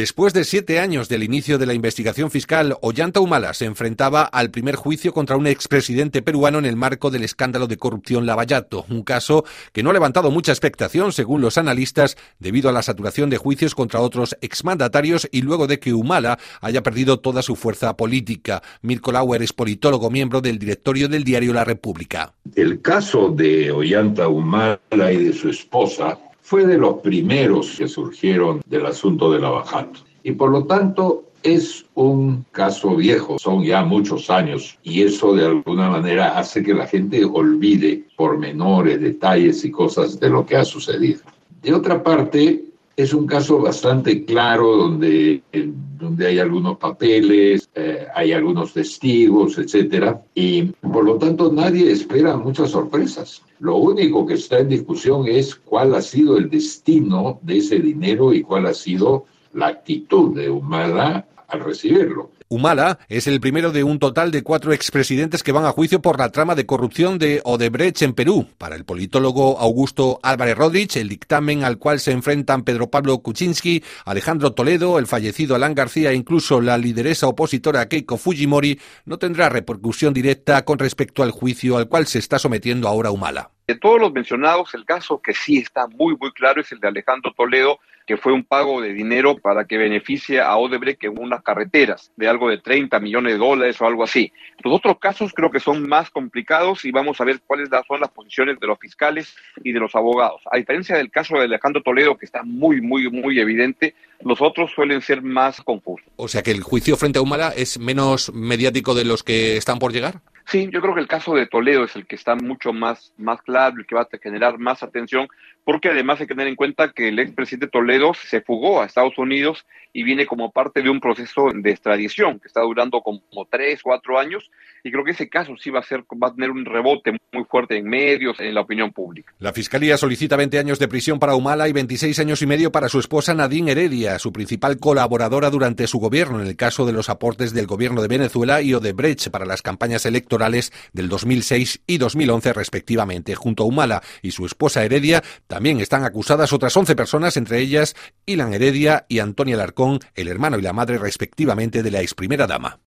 Después de siete años del inicio de la investigación fiscal, Ollanta Humala se enfrentaba al primer juicio contra un expresidente peruano en el marco del escándalo de corrupción Lavallato, un caso que no ha levantado mucha expectación, según los analistas, debido a la saturación de juicios contra otros exmandatarios y luego de que Humala haya perdido toda su fuerza política. Mirko Lauer es politólogo, miembro del directorio del diario La República. El caso de Ollanta Humala y de su esposa fue de los primeros que surgieron del asunto de la bajada. Y por lo tanto es un caso viejo, son ya muchos años y eso de alguna manera hace que la gente olvide pormenores, detalles y cosas de lo que ha sucedido. De otra parte, es un caso bastante claro donde, donde hay algunos papeles, eh, hay algunos testigos, etcétera, y por lo tanto nadie espera muchas sorpresas. Lo único que está en discusión es cuál ha sido el destino de ese dinero y cuál ha sido la actitud de Humala al recibirlo. Humala es el primero de un total de cuatro expresidentes que van a juicio por la trama de corrupción de Odebrecht en Perú. Para el politólogo Augusto Álvarez Rodríguez, el dictamen al cual se enfrentan Pedro Pablo Kuczynski, Alejandro Toledo, el fallecido Alan García e incluso la lideresa opositora Keiko Fujimori no tendrá repercusión directa con respecto al juicio al cual se está sometiendo ahora Humala. De todos los mencionados, el caso que sí está muy, muy claro es el de Alejandro Toledo, que fue un pago de dinero para que beneficie a Odebrecht en unas carreteras de algo de 30 millones de dólares o algo así. Los otros casos creo que son más complicados y vamos a ver cuáles son las posiciones de los fiscales y de los abogados. A diferencia del caso de Alejandro Toledo, que está muy, muy, muy evidente, los otros suelen ser más confusos. O sea que el juicio frente a Humala es menos mediático de los que están por llegar. Sí, yo creo que el caso de Toledo es el que está mucho más, más claro, el que va a generar más atención, porque además hay que tener en cuenta que el expresidente Toledo se fugó a Estados Unidos y viene como parte de un proceso de extradición que está durando como tres, cuatro años, y creo que ese caso sí va a, ser, va a tener un rebote muy fuerte en medios, en la opinión pública. La Fiscalía solicita 20 años de prisión para Humala y 26 años y medio para su esposa Nadine Heredia, su principal colaboradora durante su gobierno en el caso de los aportes del gobierno de Venezuela y Odebrecht para las campañas del 2006 y 2011 respectivamente. Junto a Humala y su esposa Heredia también están acusadas otras 11 personas, entre ellas Ilan Heredia y Antonia Larcón, el hermano y la madre respectivamente de la ex primera dama.